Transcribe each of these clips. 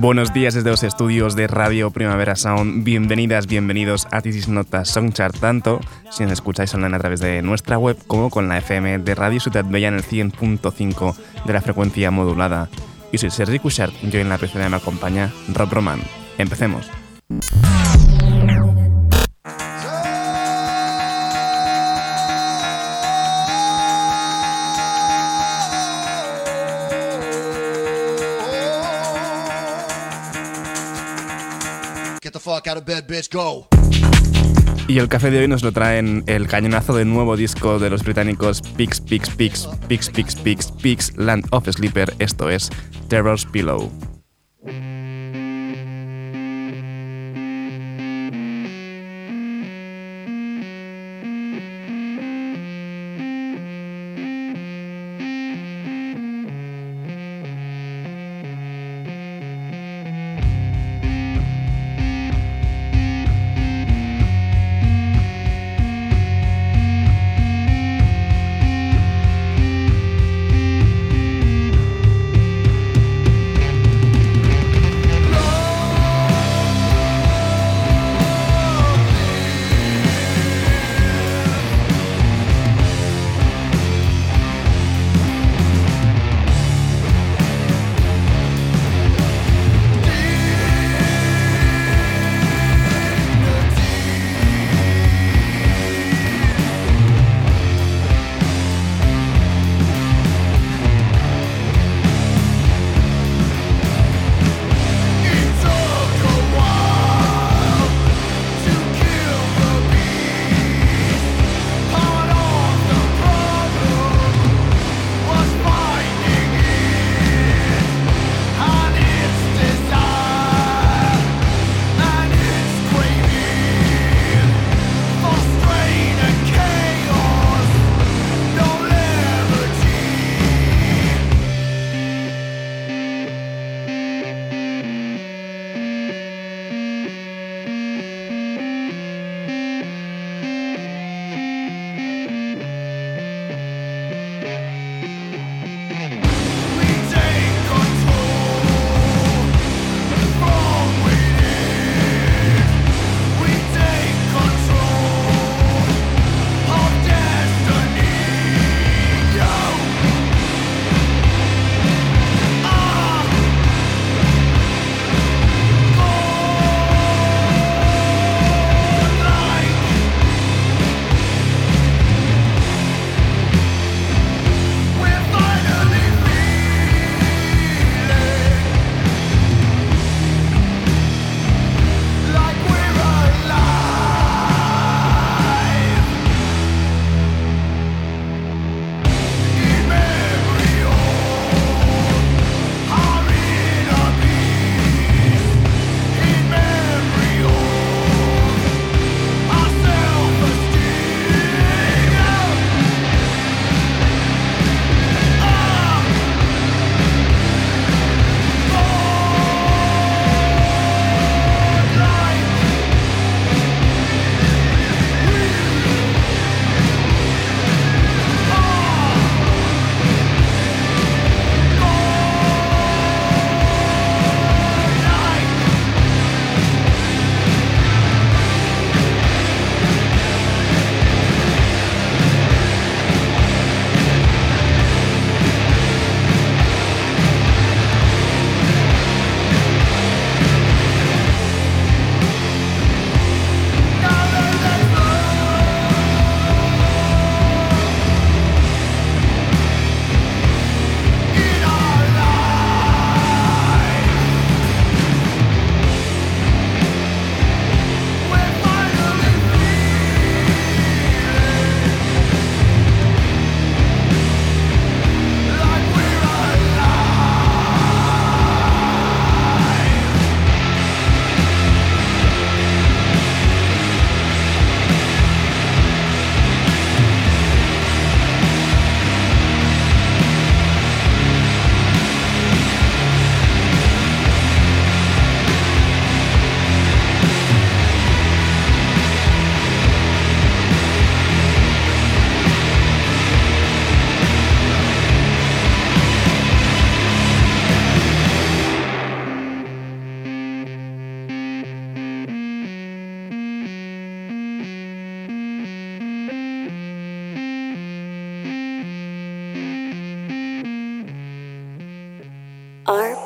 Buenos días desde los estudios de Radio Primavera Sound. Bienvenidas, bienvenidos a Tisis Notas Songchart, tanto si nos escucháis online a través de nuestra web como con la FM de Radio Ciudad Bella en el 100.5 de la frecuencia modulada. Y soy Sergi Cushart, yo en la PC me acompaña Rob Roman. Empecemos. Y el café de hoy nos lo traen el cañonazo del nuevo disco de los británicos Pix, Pix, Pix, Pix, Pix, Pix, Pix, Land of Sleeper, esto es Terror's Pillow.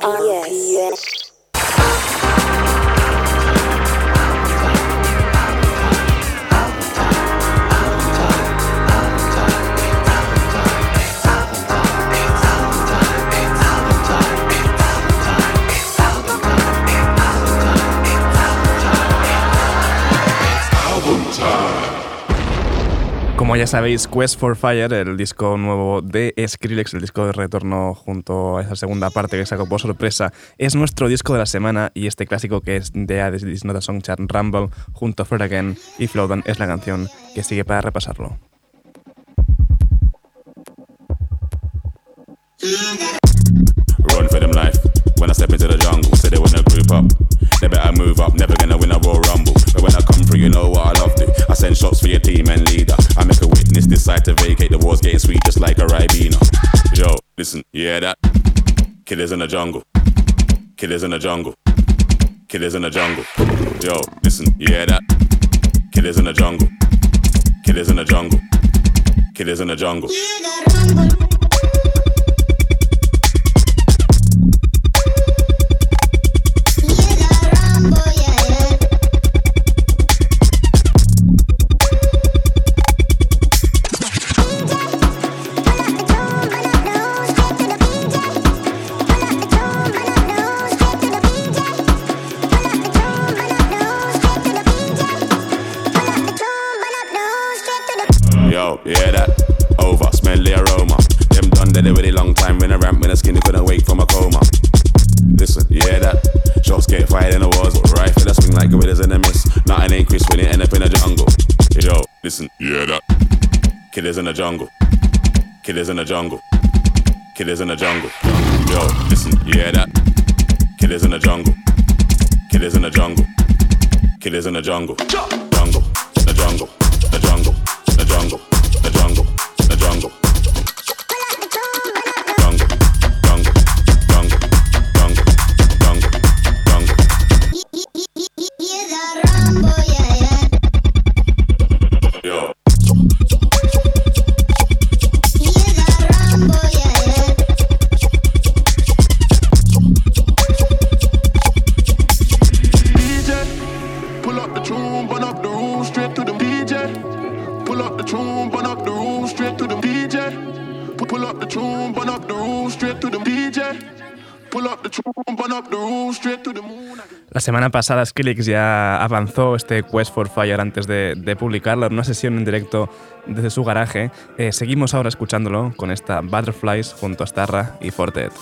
RPS. Como ya sabéis, Quest for Fire, el disco nuevo de Skrillex, el disco de retorno junto a esa segunda parte que sacó por sorpresa, es nuestro disco de la semana y este clásico que es de Hades Not a Song Chart Rumble junto a Fred Again y Flowdown es la canción que sigue para repasarlo. When I step into the jungle, say they wanna group up. They better move up, never gonna win a Royal Rumble. But when I come through, you know what I love to. I send shots for your team and leader. I make a witness decide to vacate. The war's getting sweet just like a Ribena. Yo, listen, yeah that? Killers in the jungle. Killers in the jungle. Killers in the jungle. Yo, listen, hear that? Killers in the jungle. Killers in the jungle. Killers in the jungle. Jungle. Killers in the jungle. Killers in the jungle. Yo, listen, you hear that? Killers in the jungle. Killers in the jungle. Killers in the jungle. Jungle. Jungle. The jungle. Semana pasada Skrillex ya avanzó este Quest for Fire antes de, de publicarlo en una sesión en directo desde su garaje. Eh, seguimos ahora escuchándolo con esta Butterflies junto a Starra y Fortet.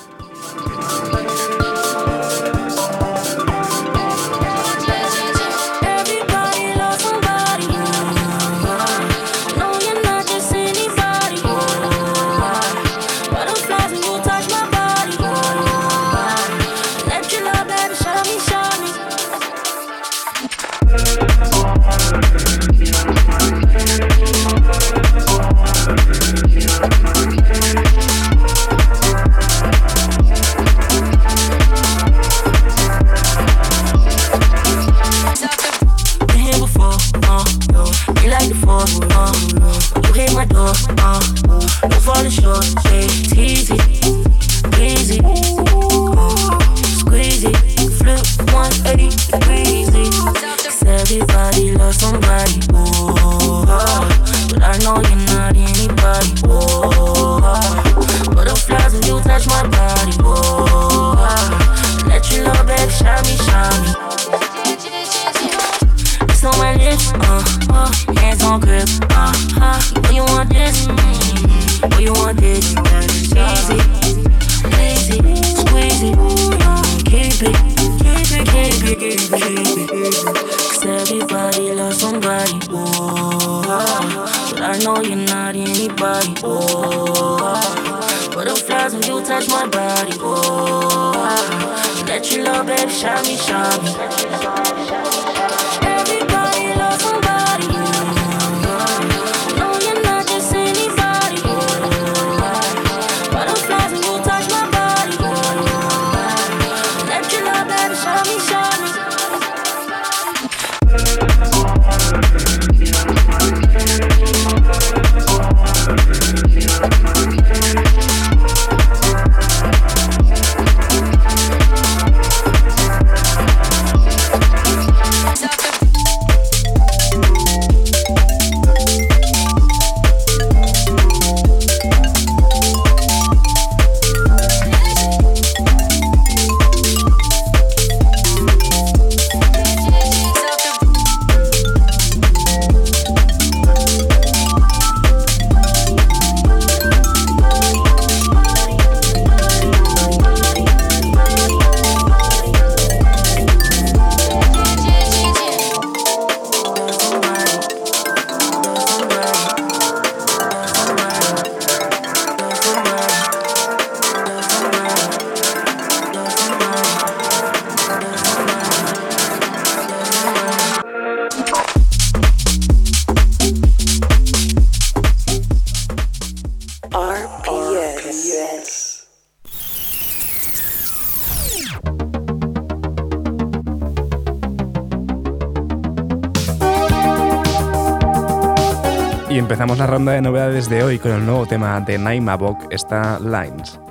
La ronda de novedades de hoy con el nuevo tema de Naima Bok, está Lines.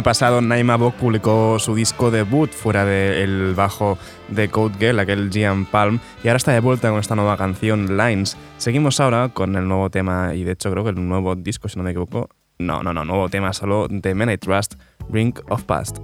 Año pasado Naima Bok publicó su disco debut fuera del bajo de Code Girl, aquel Gian Palm, y ahora está de vuelta con esta nueva canción Lines. Seguimos ahora con el nuevo tema, y de hecho creo que el nuevo disco, si no me equivoco, no, no, no, nuevo tema solo de Men I Trust, Ring of Past.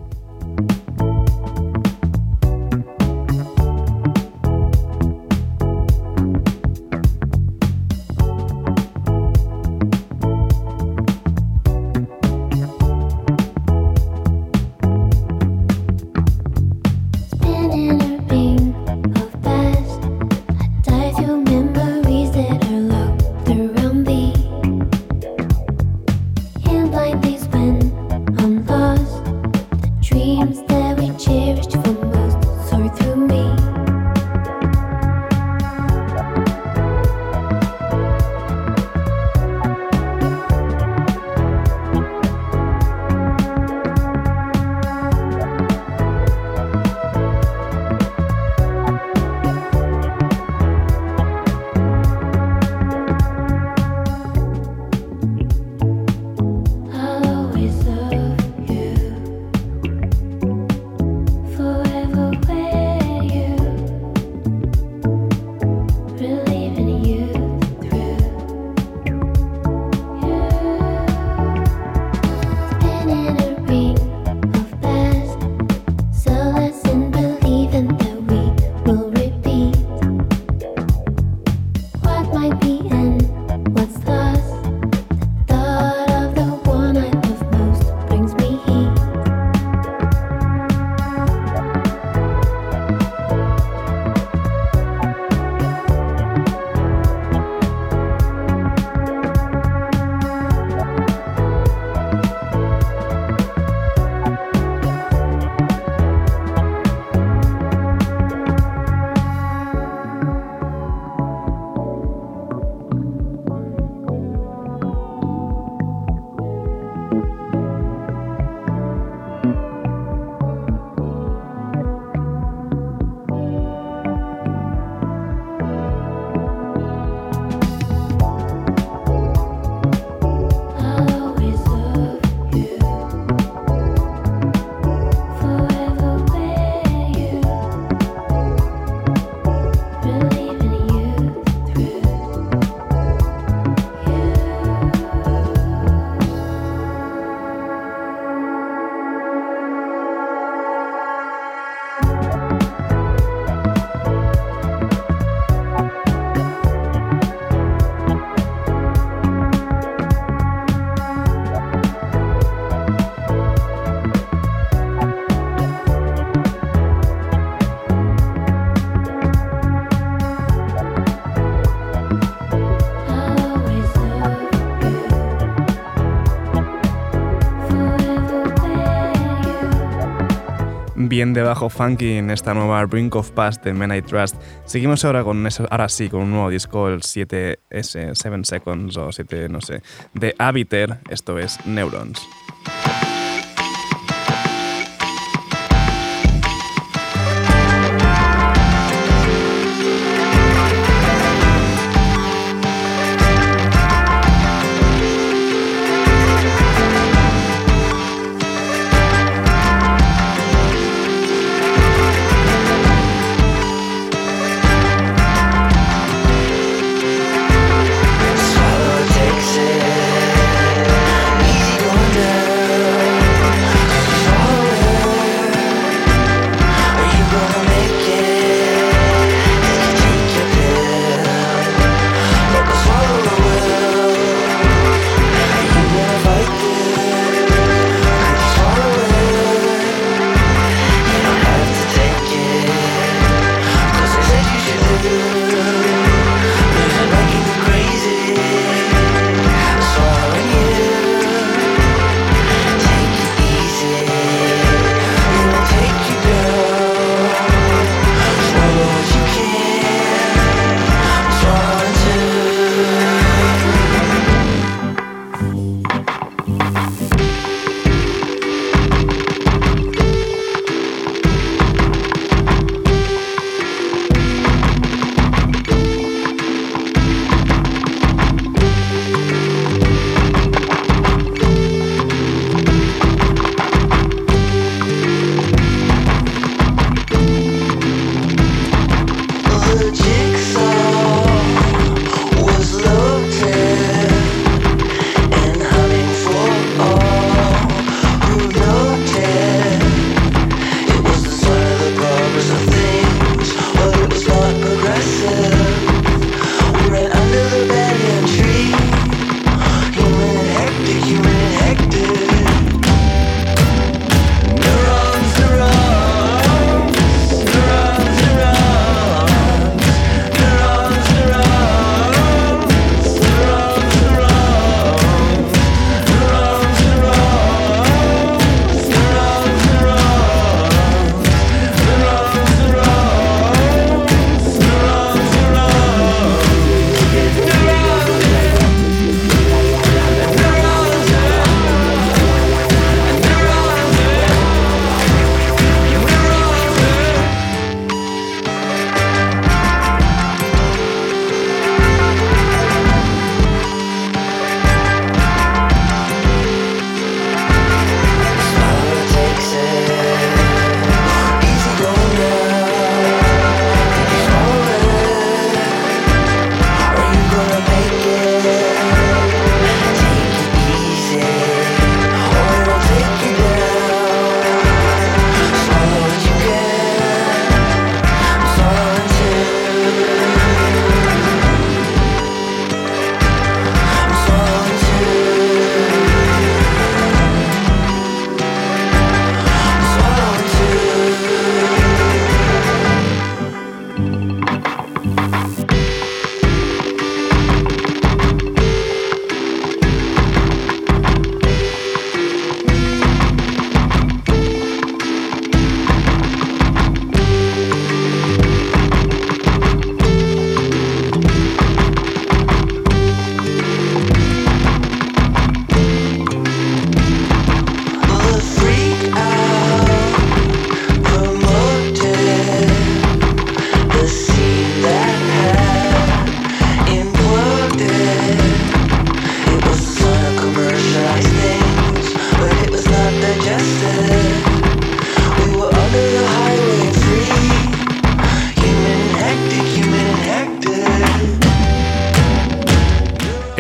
Bien de bajo funky en esta nueva Brink of Past de Men I Trust. Seguimos ahora con eso, ahora sí, con un nuevo disco, el 7S, 7 Seconds o 7, no sé, de Habiter, esto es Neurons.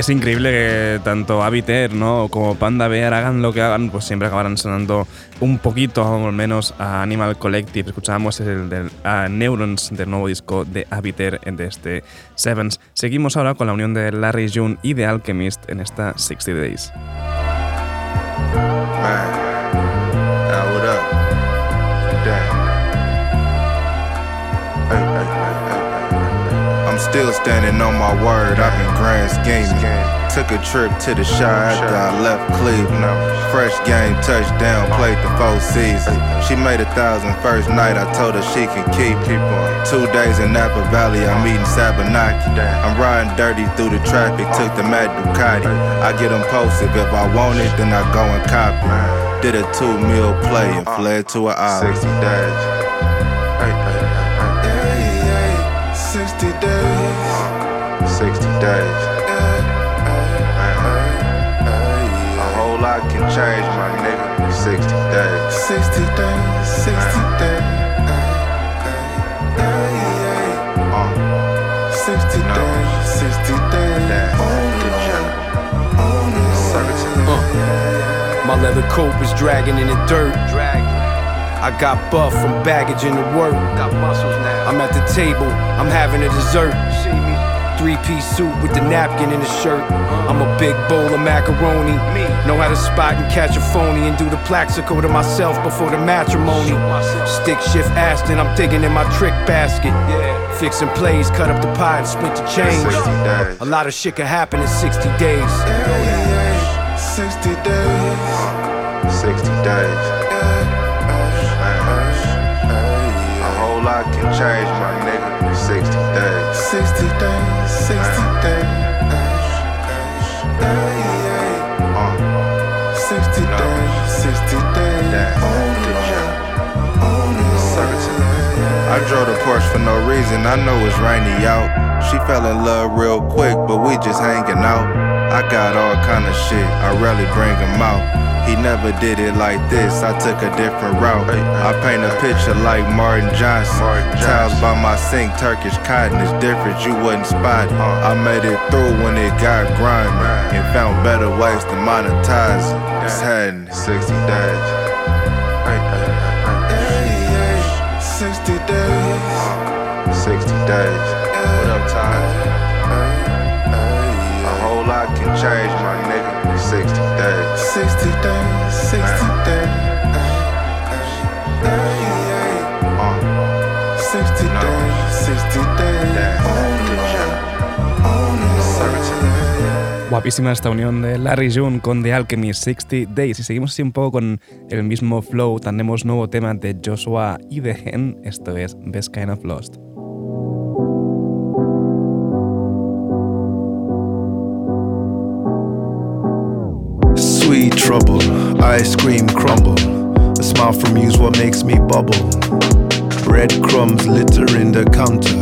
Es increíble que tanto Habiter ¿no? como Panda Bear hagan lo que hagan, pues siempre acabarán sonando un poquito, al menos, a Animal Collective. Escuchábamos el del Neurons del nuevo disco de Habiter de este Sevens. Seguimos ahora con la unión de Larry June y The Alchemist en esta 60 Days. Still standing on my word, I've been grand scheming. Took a trip to the Shire after I left Cleveland. Fresh game, touchdown, played the full season. She made a thousand first night, I told her she can keep. Two days in Napa Valley, I'm eating Sabanaki. I'm riding dirty through the traffic, took the Mad Ducati. I get them impulsive, if I want it, then I go and copy. Did a two meal play and fled to an island. 60 days. Days. 60 days. can change, my nigga. 60 days. 60 days, 60 days. Uh, 60 days, 60 days. Uh, my leather coat was dragging in the dirt. I got buff from baggage in the work. Got muscles now. I'm at the table, I'm having a dessert. Three piece suit with the napkin in the shirt. I'm a big bowl of macaroni. Know how to spot and catch a phony and do the plaxico to myself before the matrimony. Stick shift Aston, I'm digging in my trick basket. Fixing plays, cut up the pie and split the change. A lot of shit can happen in 60 days. 60 days. 60 days. A whole lot can change, my nigga. 60 days. 60 days. 60 uh. days. 60 days. 60 days. I drove the Porsche for no reason. I know it's rainy out. She fell in love real quick, but we just hanging out. I got all kind of shit. I rarely bring them out. He never did it like this, I took a different route. I paint a picture like Martin Johnson. Tiles by my sink, Turkish cotton is different, you wouldn't spot it. Uh-huh. I made it through when it got grimy and found better ways to monetize it. It's had 60 days. 60 days. 60 days. What up, Ty? A whole lot can change, my nigga. 60 days. 60 days, 60 days. 60 days, 60 days. Guapísima esta unión de Larry June con The Alchemist 60 Days. Y seguimos así un poco con el mismo flow. Tenemos nuevo tema de Joshua y de Gen. Esto es Best Kind of Lost. Trouble. Ice cream crumble. A smile from you's what makes me bubble. Breadcrumbs littering the counter.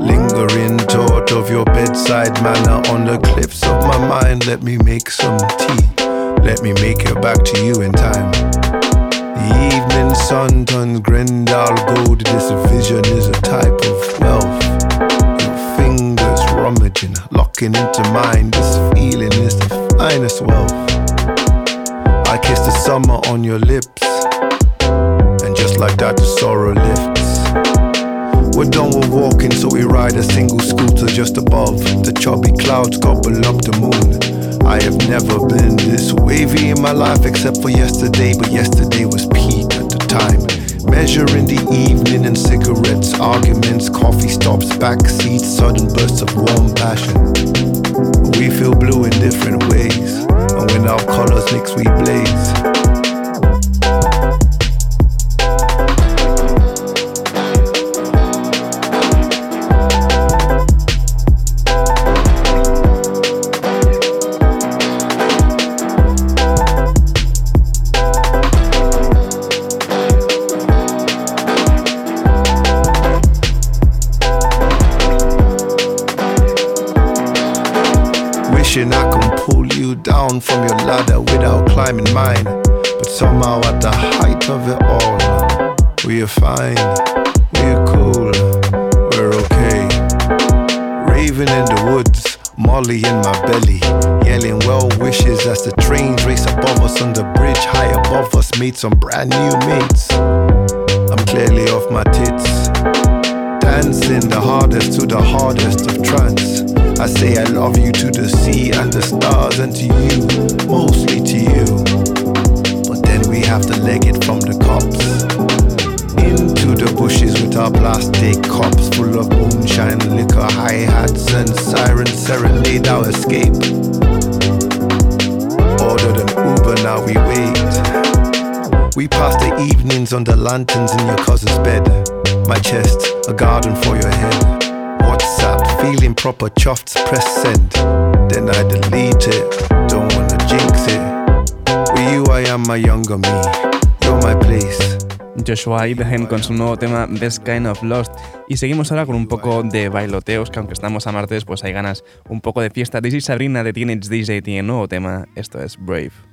Lingering thought of your bedside manner on the cliffs of my mind. Let me make some tea. Let me make it back to you in time. The evening sun turns Grendel gold. This vision is a type of wealth. Your fingers rummaging, locking into mine. This feeling is the finest wealth. Summer on your lips. And just like that, the sorrow lifts. We're done with walking, so we ride a single scooter just above. The chubby clouds gobble up the moon. I have never been this wavy in my life except for yesterday, but yesterday was peak at the time. Measuring the evening and cigarettes, arguments, coffee stops, backseats, sudden bursts of warm passion. We feel blue in different ways. And when our colors mix, we blaze. Some brand new under lanterns in your cousin's bed. My chest, a garden for your head. WhatsApp, feeling proper chuffed, press send. Then I delete it, don't wanna jinx it. With you, I am my younger me. You're my place. Joshua Ibrahim con su nuevo tema Best Kind of Lost. Y seguimos ahora con un poco de bailoteos, que aunque estamos a martes, pues hay ganas un poco de fiesta. This is Sabrina de Teenage DJ tiene nuevo tema, esto es Brave.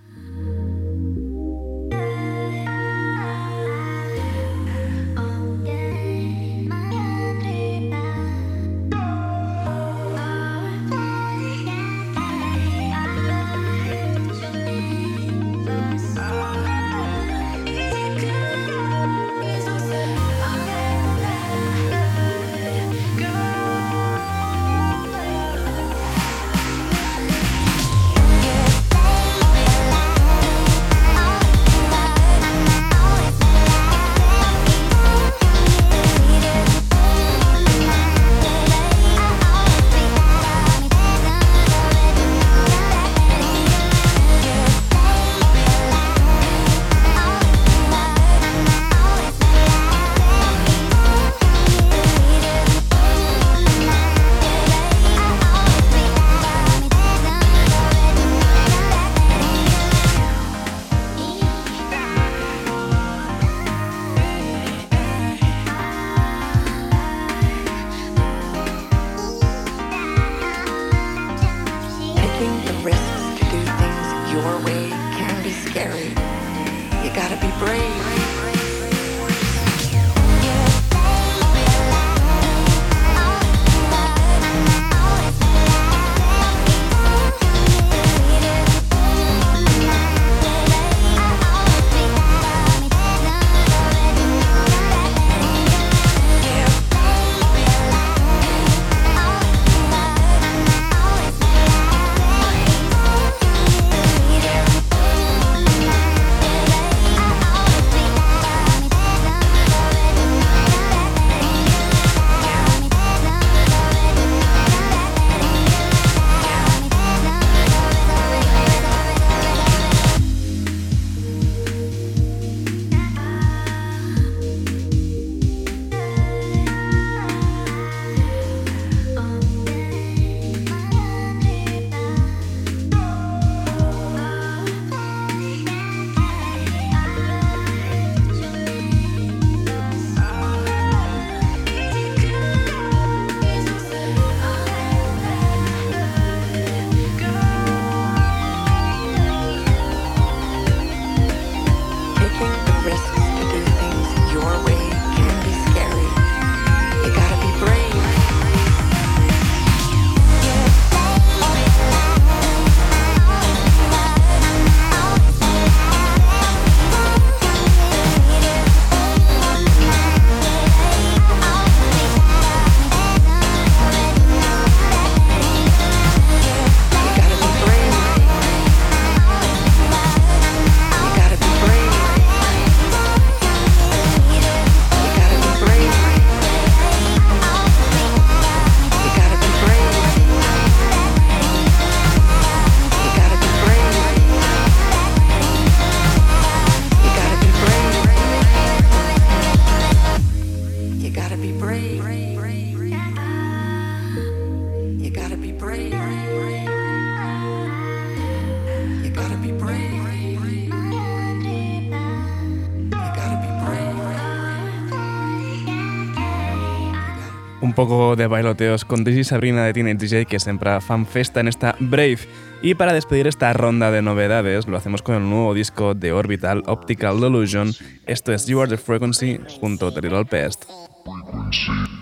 Poco de bailoteos con Daisy Sabrina de Teenage DJ que siempre fan festa en esta Brave. Y para despedir esta ronda de novedades, lo hacemos con el nuevo disco de Orbital Optical Delusion. Esto es You Are the Frequency junto a Pest.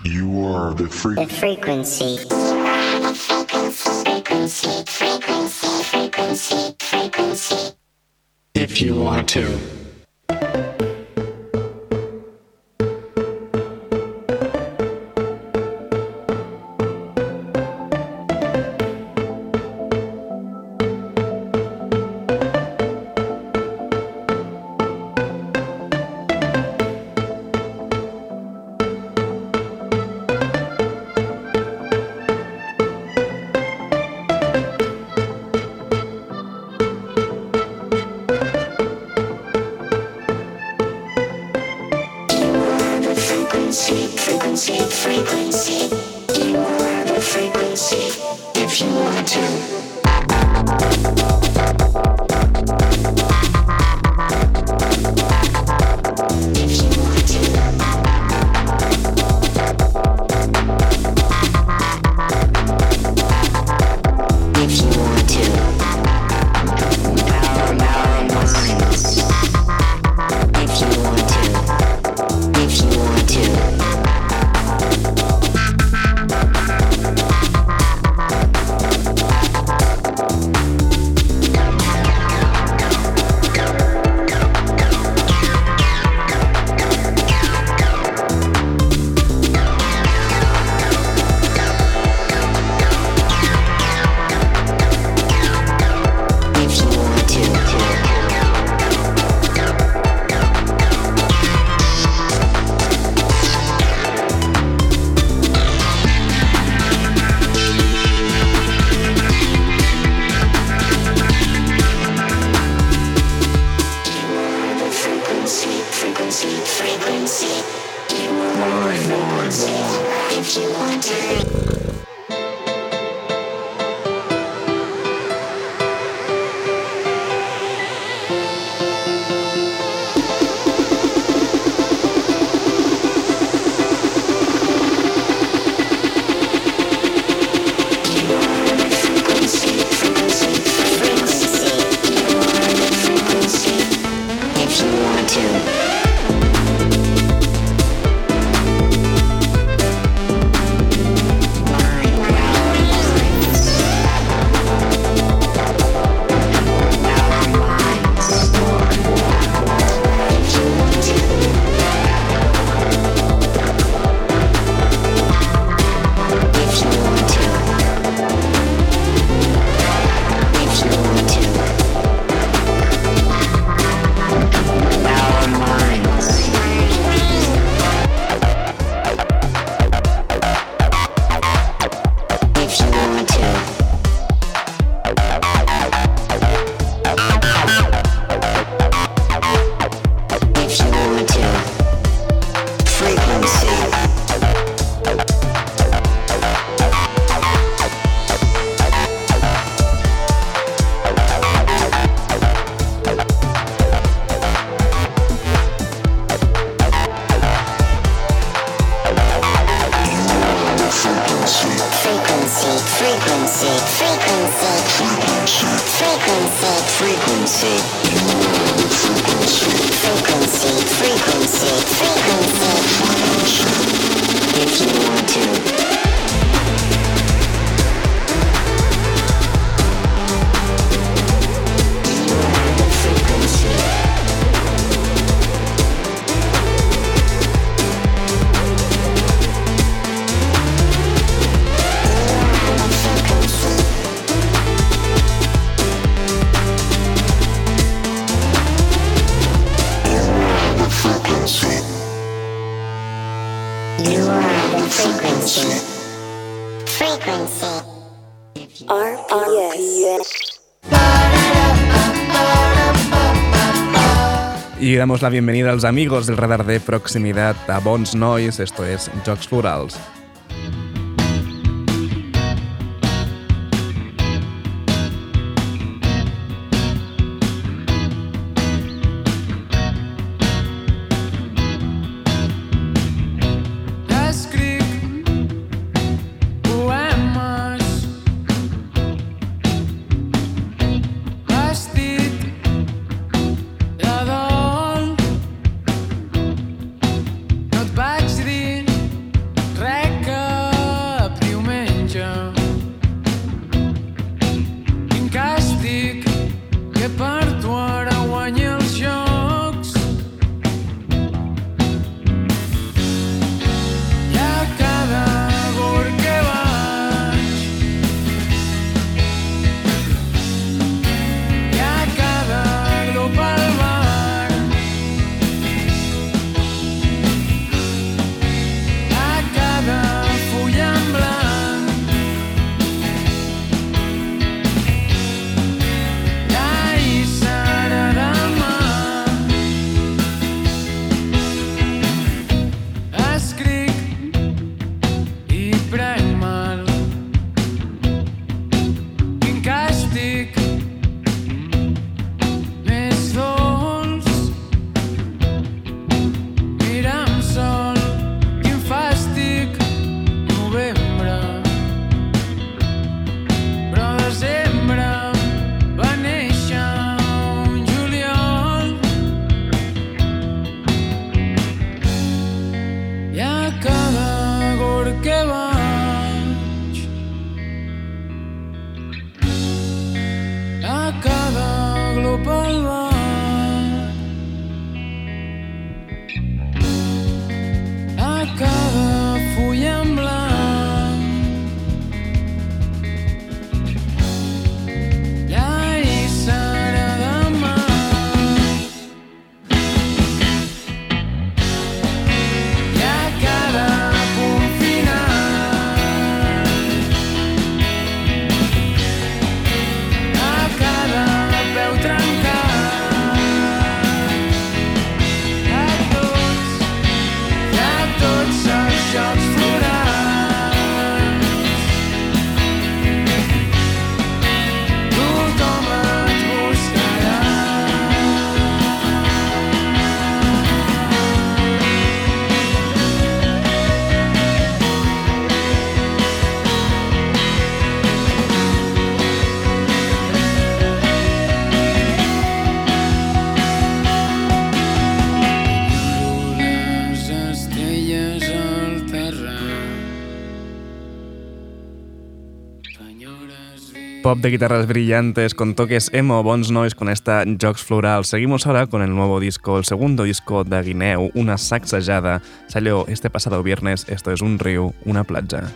You are the, frequency. If you want to. Y damos la bienvenida a los amigos del radar de proximidad a Bones Noise, esto es Jogs Florals. Pop de guitarras brillantes con toques emo, bons noise con esta Jogs Floral. Seguimos ahora con el nuevo disco, el segundo disco de Guineu, Una sacsejada. Salió este pasado viernes, esto es un río, una playa.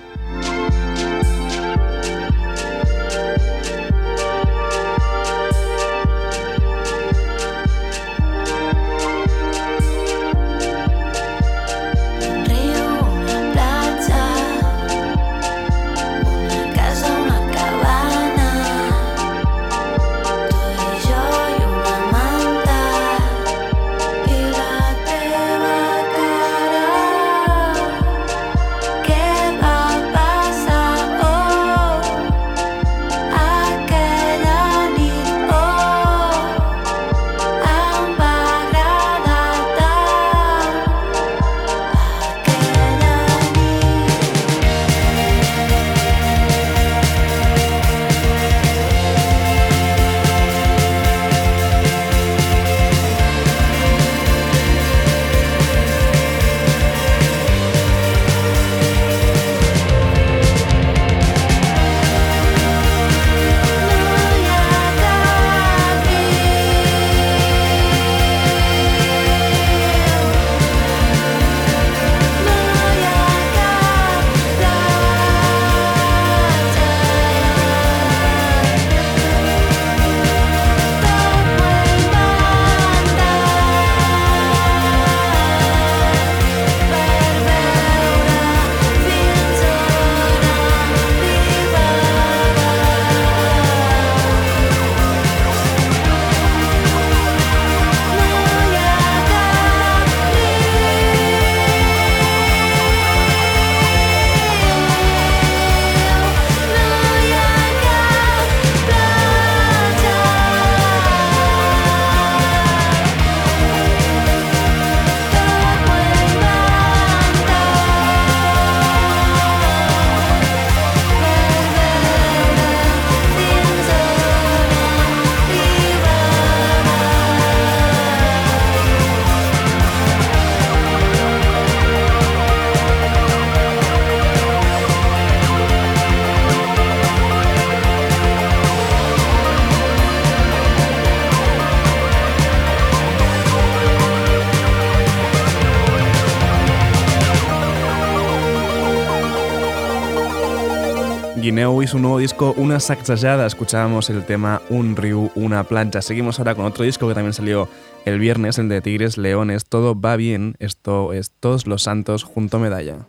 Guineo y su nuevo disco Una sacsejada. Escuchábamos el tema Un río, una plancha. Seguimos ahora con otro disco que también salió el viernes, el de Tigres Leones. Todo va bien. Esto es Todos los Santos junto a Medalla.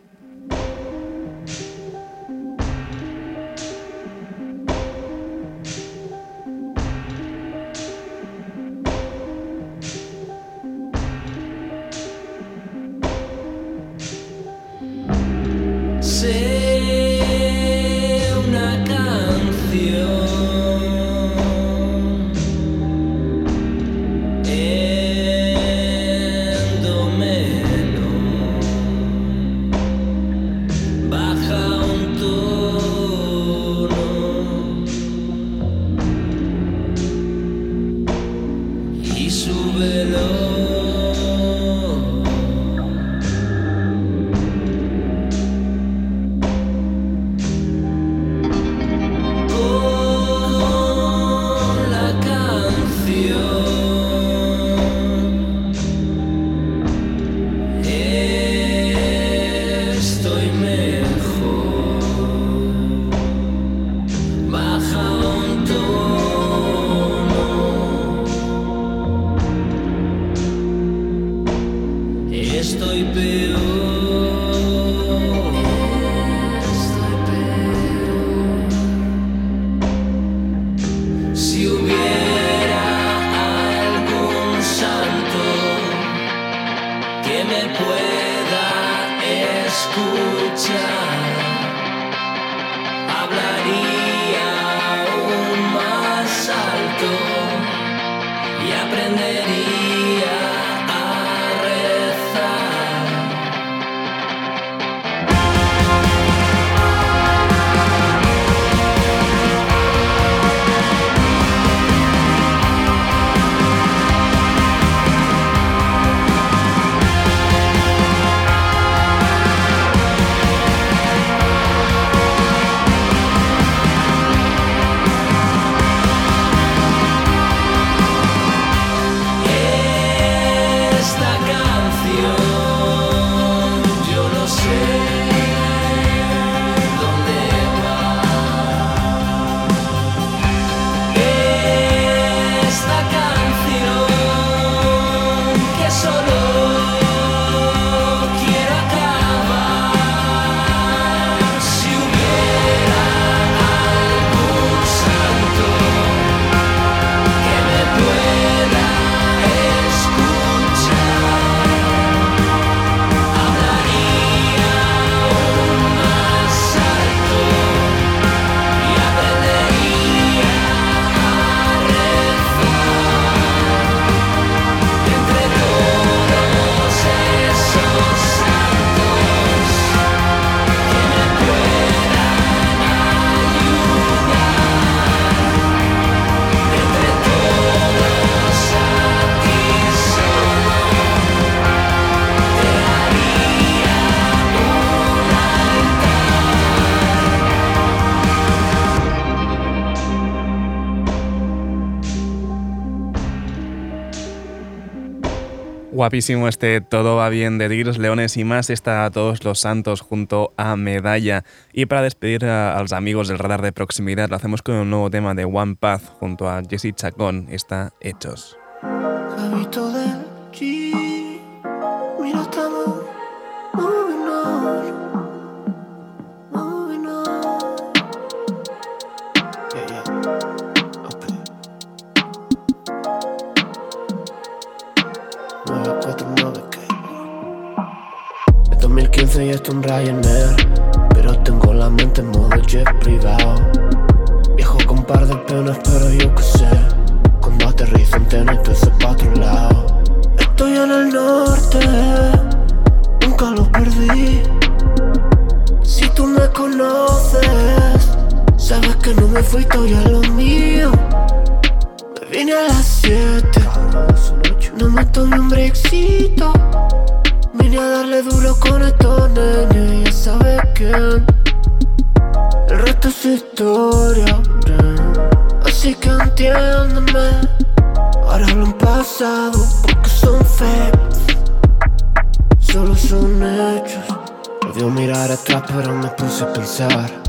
Guapísimo este Todo va bien de Tigres, Leones y más está a todos los santos junto a Medalla. Y para despedir a, los amigos del radar de proximidad, lo hacemos con un nuevo tema de One Path junto a Jesse Chacón, está Hechos. Y esto un Ryanair Pero tengo la mente en modo jet privado. Viajo con par de penas pero yo que sé Cuando aterrizo en Tenet ese pa' otro lado. Estoy en el norte Nunca lo perdí. Si tú me conoces Sabes que no me fui, estoy a lo mío. Me vine a las 7 No me tomé un brexito Vine a darle duro con estos nenes, ya sabes quién. El resto es historia, así que entiéndeme. Ahora han pasado porque son facts, solo son hechos. Odio mirar atrás, pero me puse a pensar.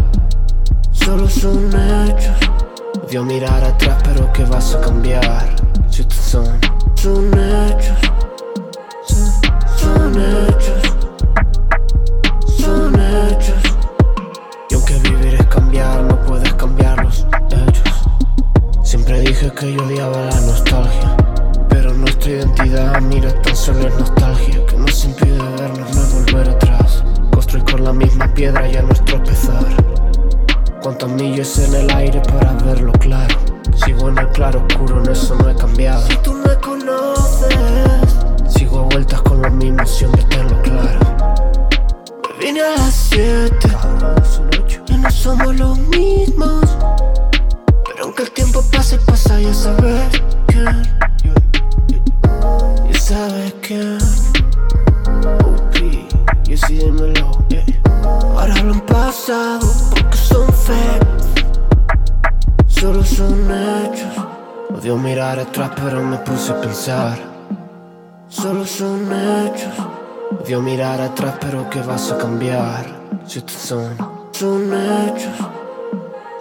¿Qué vas a cambiar? Si estos son, son hechos.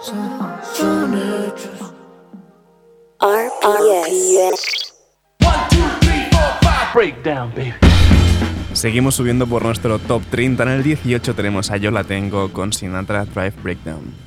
Son, son hechos. RPS. Breakdown, baby. Seguimos subiendo por nuestro top 30. En el 18 tenemos a Yo la tengo con Sinatra Drive Breakdown.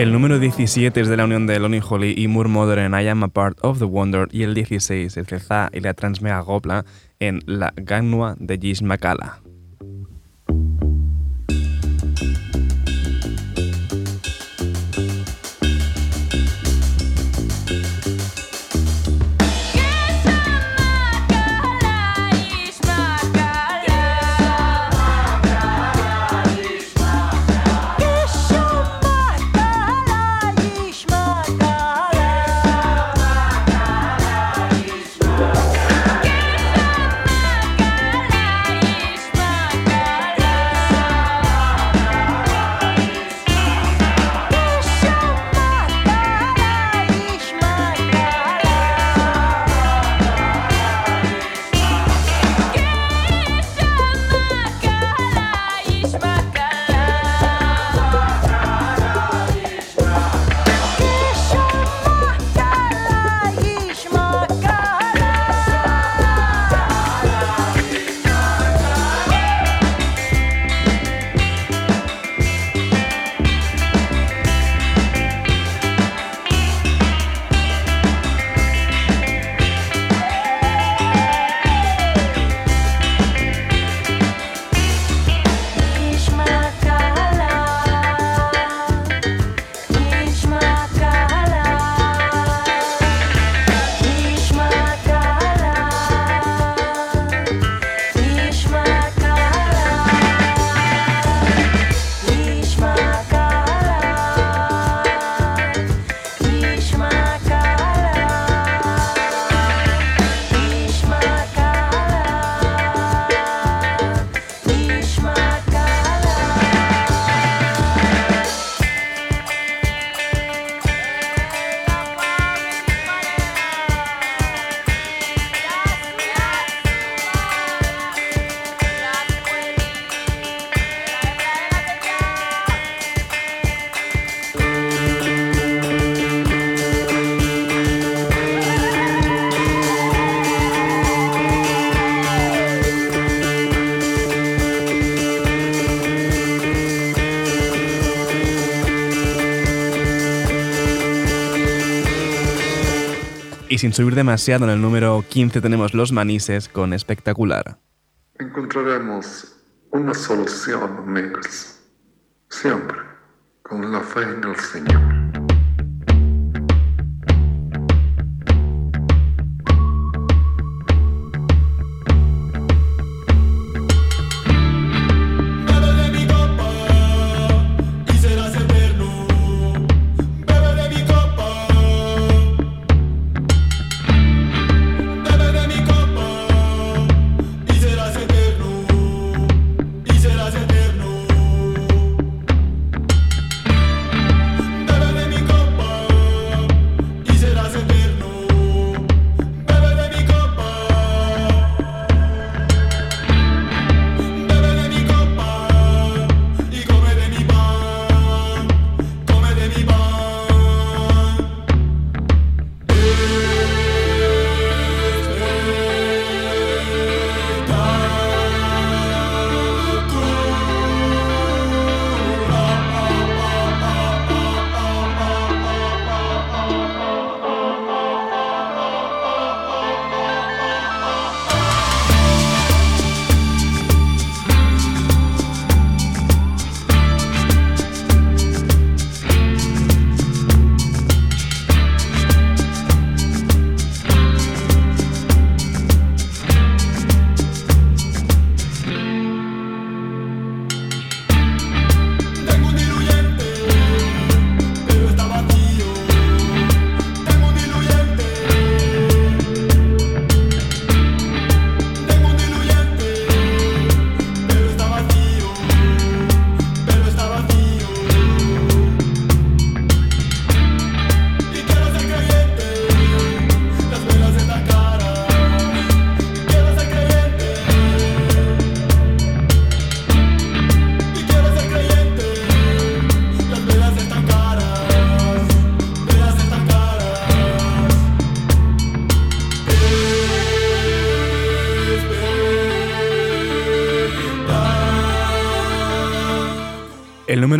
El número 17 es de la unión de Lonnie Holly y Moore Mother en I Am a Part of the Wonder y el 16 es de Za y la Transmega Gopla en La Ganua de Gish Makala. Sin subir demasiado, en el número 15 tenemos Los Manises con Espectacular. Encontraremos una solución, amigos. Siempre con la fe en el Señor.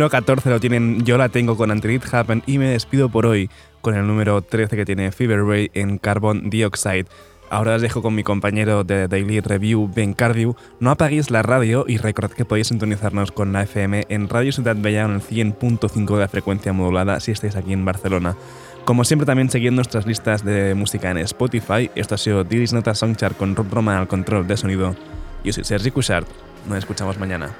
Número 14 lo tienen Yo la tengo con Until It Happen y me despido por hoy con el número 13 que tiene Fever Ray en Carbon Dioxide. Ahora os dejo con mi compañero de Daily Review, Ben Cardew. No apaguéis la radio y recordad que podéis sintonizarnos con la FM en Radio Ciudad Bella en el 100.5 de la frecuencia modulada si estáis aquí en Barcelona. Como siempre también seguid nuestras listas de música en Spotify. Esto ha sido Diris Nota Songchart con Rob Roman al control de sonido. Yo soy Sergi Cushart. Nos escuchamos mañana.